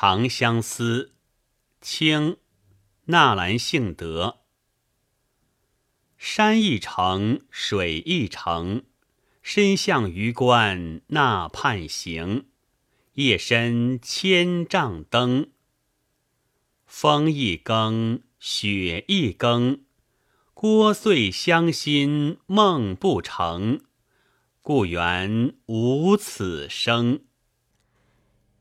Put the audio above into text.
长相思，清·纳兰性德。山一程，水一程，身向榆关那畔行。夜深千帐灯，风一更，雪一更，聒碎乡心梦不成，故园无此声。